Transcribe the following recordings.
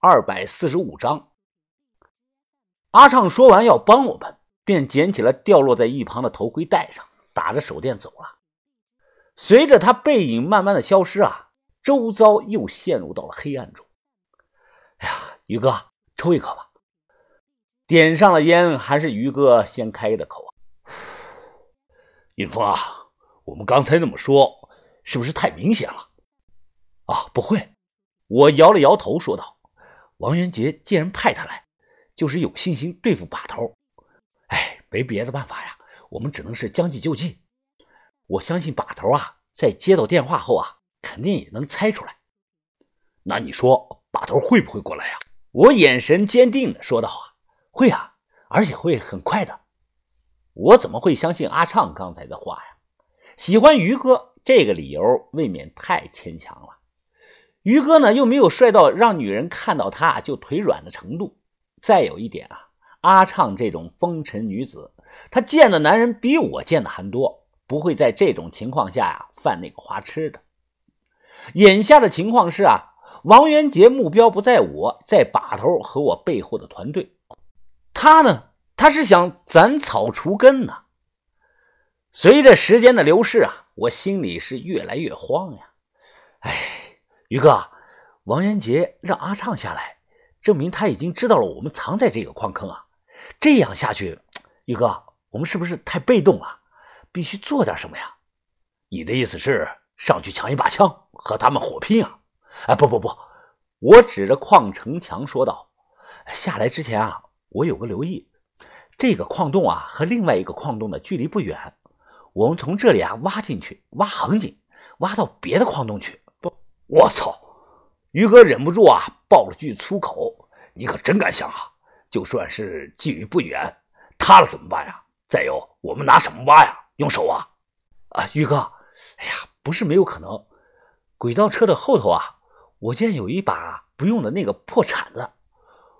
二百四十五章。阿畅说完要帮我们，便捡起了掉落在一旁的头盔戴上，打着手电走了。随着他背影慢慢的消失啊，周遭又陷入到了黑暗中。哎呀，于哥，抽一口吧。点上了烟，还是于哥先开的口啊。云峰啊，我们刚才那么说，是不是太明显了？啊，不会。我摇了摇头，说道：“王元杰既然派他来，就是有信心对付把头。哎，没别的办法呀，我们只能是将计就计。我相信把头啊，在接到电话后啊，肯定也能猜出来。那你说把头会不会过来呀？”我眼神坚定的说道：“啊，会啊，而且会很快的。我怎么会相信阿畅刚才的话呀？喜欢于哥这个理由未免太牵强了。”于哥呢，又没有帅到让女人看到他就腿软的程度。再有一点啊，阿畅这种风尘女子，她见的男人比我见的还多，不会在这种情况下呀犯那个花痴的。眼下的情况是啊，王元杰目标不在我，在把头和我背后的团队。他呢，他是想斩草除根呢。随着时间的流逝啊，我心里是越来越慌呀。哎。于哥，王元杰让阿畅下来，证明他已经知道了我们藏在这个矿坑啊！这样下去，于哥，我们是不是太被动了？必须做点什么呀？你的意思是上去抢一把枪，和他们火拼啊？哎，不不不，我指着矿城墙说道：“下来之前啊，我有个留意，这个矿洞啊和另外一个矿洞的距离不远，我们从这里啊挖进去，挖横井，挖到别的矿洞去。”我操！于哥忍不住啊，爆了句粗口。你可真敢想啊！就算是距离不远，塌了怎么办呀？再有，我们拿什么挖呀？用手挖？啊，于哥，哎呀，不是没有可能。轨道车的后头啊，我见有一把不用的那个破铲子。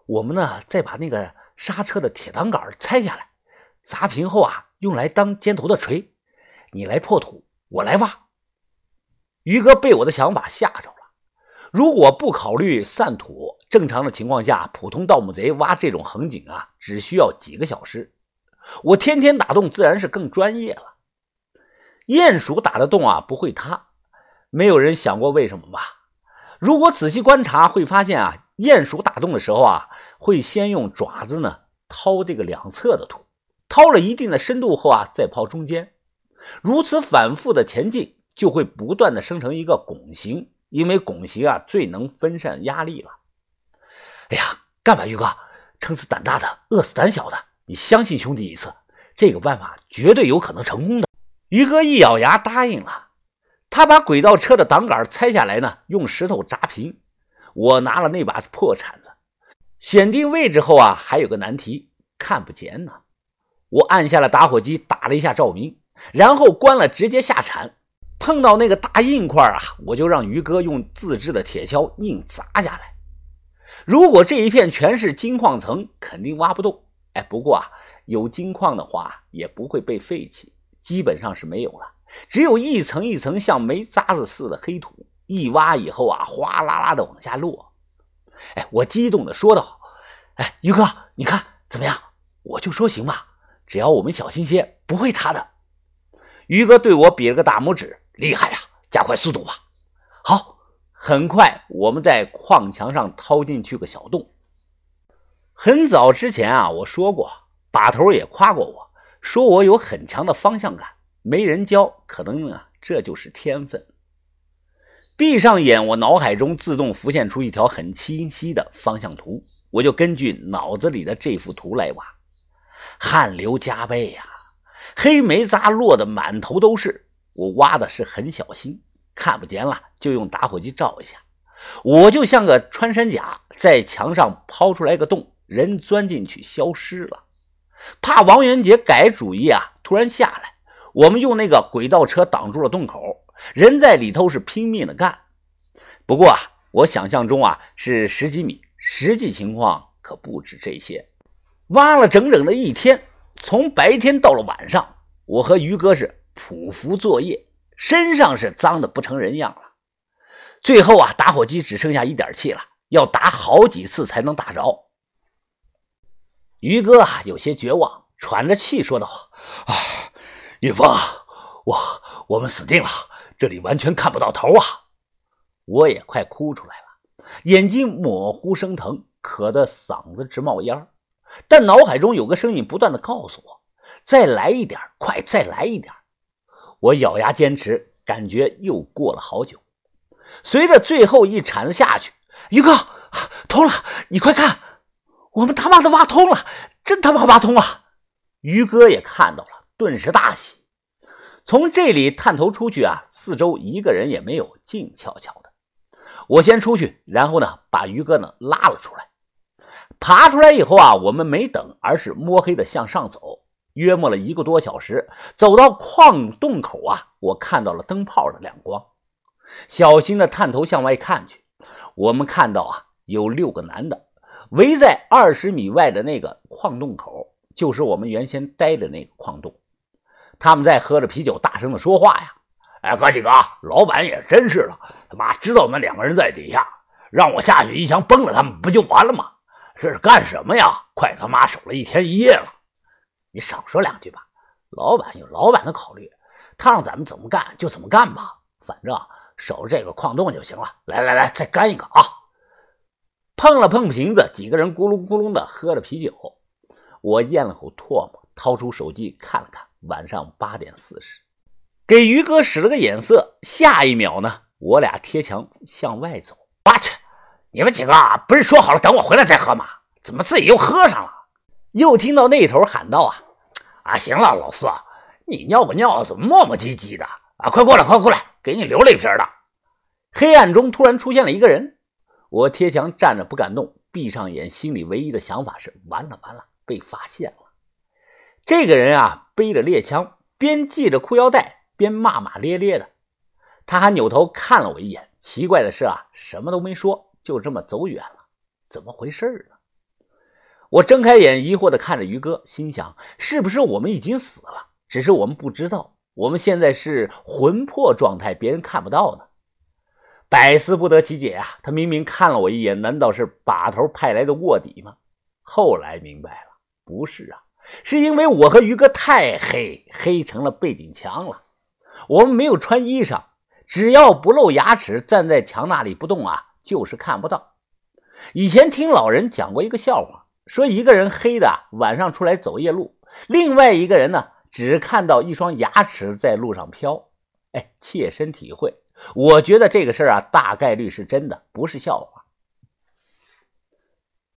我们呢，再把那个刹车的铁挡杆拆下来，砸平后啊，用来当尖头的锤。你来破土，我来挖。于哥被我的想法吓着了。如果不考虑散土，正常的情况下，普通盗墓贼挖这种横井啊，只需要几个小时。我天天打洞，自然是更专业了。鼹鼠打的洞啊，不会塌。没有人想过为什么吧？如果仔细观察，会发现啊，鼹鼠打洞的时候啊，会先用爪子呢掏这个两侧的土，掏了一定的深度后啊，再刨中间，如此反复的前进。就会不断的生成一个拱形，因为拱形啊最能分散压力了。哎呀，干吧，于哥，撑死胆大的，饿死胆小的。你相信兄弟一次，这个办法绝对有可能成功的。于哥一咬牙答应了。他把轨道车的挡杆拆下来呢，用石头砸平。我拿了那把破铲子，选定位置后啊，还有个难题，看不见呢。我按下了打火机，打了一下照明，然后关了，直接下铲。碰到那个大硬块啊，我就让于哥用自制的铁锹硬砸下来。如果这一片全是金矿层，肯定挖不动。哎，不过啊，有金矿的话也不会被废弃，基本上是没有了，只有一层一层像煤渣子似的黑土。一挖以后啊，哗啦啦的往下落。哎，我激动的说道：“哎，于哥，你看怎么样？我就说行吧，只要我们小心些，不会塌的。”于哥对我比了个大拇指。厉害呀！加快速度吧。好，很快我们在矿墙上掏进去个小洞。很早之前啊，我说过，把头也夸过我，说我有很强的方向感，没人教，可能啊这就是天分。闭上眼，我脑海中自动浮现出一条很清晰的方向图，我就根据脑子里的这幅图来挖。汗流浃背呀，黑煤渣落得满头都是。我挖的是很小心，看不见了就用打火机照一下。我就像个穿山甲，在墙上抛出来个洞，人钻进去消失了。怕王元杰改主意啊，突然下来，我们用那个轨道车挡住了洞口，人在里头是拼命的干。不过啊，我想象中啊是十几米，实际情况可不止这些。挖了整整的一天，从白天到了晚上，我和于哥是。匍匐作业，身上是脏的不成人样了。最后啊，打火机只剩下一点气了，要打好几次才能打着。于哥啊，有些绝望，喘着气说道：“啊，玉峰，我我们死定了，这里完全看不到头啊！”我也快哭出来了，眼睛模糊生疼，渴得嗓子直冒烟但脑海中有个声音不断的告诉我：“再来一点，快再来一点！”我咬牙坚持，感觉又过了好久。随着最后一铲子下去，于哥通了，你快看！我们他妈的挖通了，真他妈挖通了！于哥也看到了，顿时大喜。从这里探头出去啊，四周一个人也没有，静悄悄的。我先出去，然后呢，把于哥呢拉了出来。爬出来以后啊，我们没等，而是摸黑的向上走。约摸了一个多小时，走到矿洞口啊，我看到了灯泡的亮光，小心的探头向外看去，我们看到啊，有六个男的。围在二十米外的那个矿洞口，就是我们原先待的那个矿洞。他们在喝着啤酒，大声的说话呀：“哎，哥几个，老板也真是的，他妈知道那两个人在底下，让我下去一枪崩了他们，不就完了吗？这是干什么呀？快他妈守了一天一夜了！你少说两句吧，老板有老板的考虑，他让咱们怎么干就怎么干吧，反正守着这个矿洞就行了。来来来，再干一个啊！”碰了碰瓶子，几个人咕噜咕噜的喝着啤酒。我咽了口唾沫，掏出手机看了看，晚上八点四十，给于哥使了个眼色。下一秒呢，我俩贴墙向外走。我去，你们几个不是说好了等我回来再喝吗？怎么自己又喝上了？又听到那头喊道：“啊啊，行了，老四，你尿不尿？怎么磨磨唧唧的啊？快过来，快过来，给你留了一瓶的。”黑暗中突然出现了一个人。我贴墙站着不敢动，闭上眼，心里唯一的想法是：完了完了，被发现了。这个人啊，背着猎枪，边系着裤腰带，边骂骂咧咧的。他还扭头看了我一眼。奇怪的是啊，什么都没说，就这么走远了。怎么回事呢？我睁开眼，疑惑的看着于哥，心想：是不是我们已经死了？只是我们不知道，我们现在是魂魄状态，别人看不到呢。百思不得其解啊！他明明看了我一眼，难道是把头派来的卧底吗？后来明白了，不是啊，是因为我和于哥太黑，黑成了背景墙了。我们没有穿衣裳，只要不露牙齿，站在墙那里不动啊，就是看不到。以前听老人讲过一个笑话，说一个人黑的晚上出来走夜路，另外一个人呢，只看到一双牙齿在路上飘。哎，切身体会。我觉得这个事儿啊，大概率是真的，不是笑话。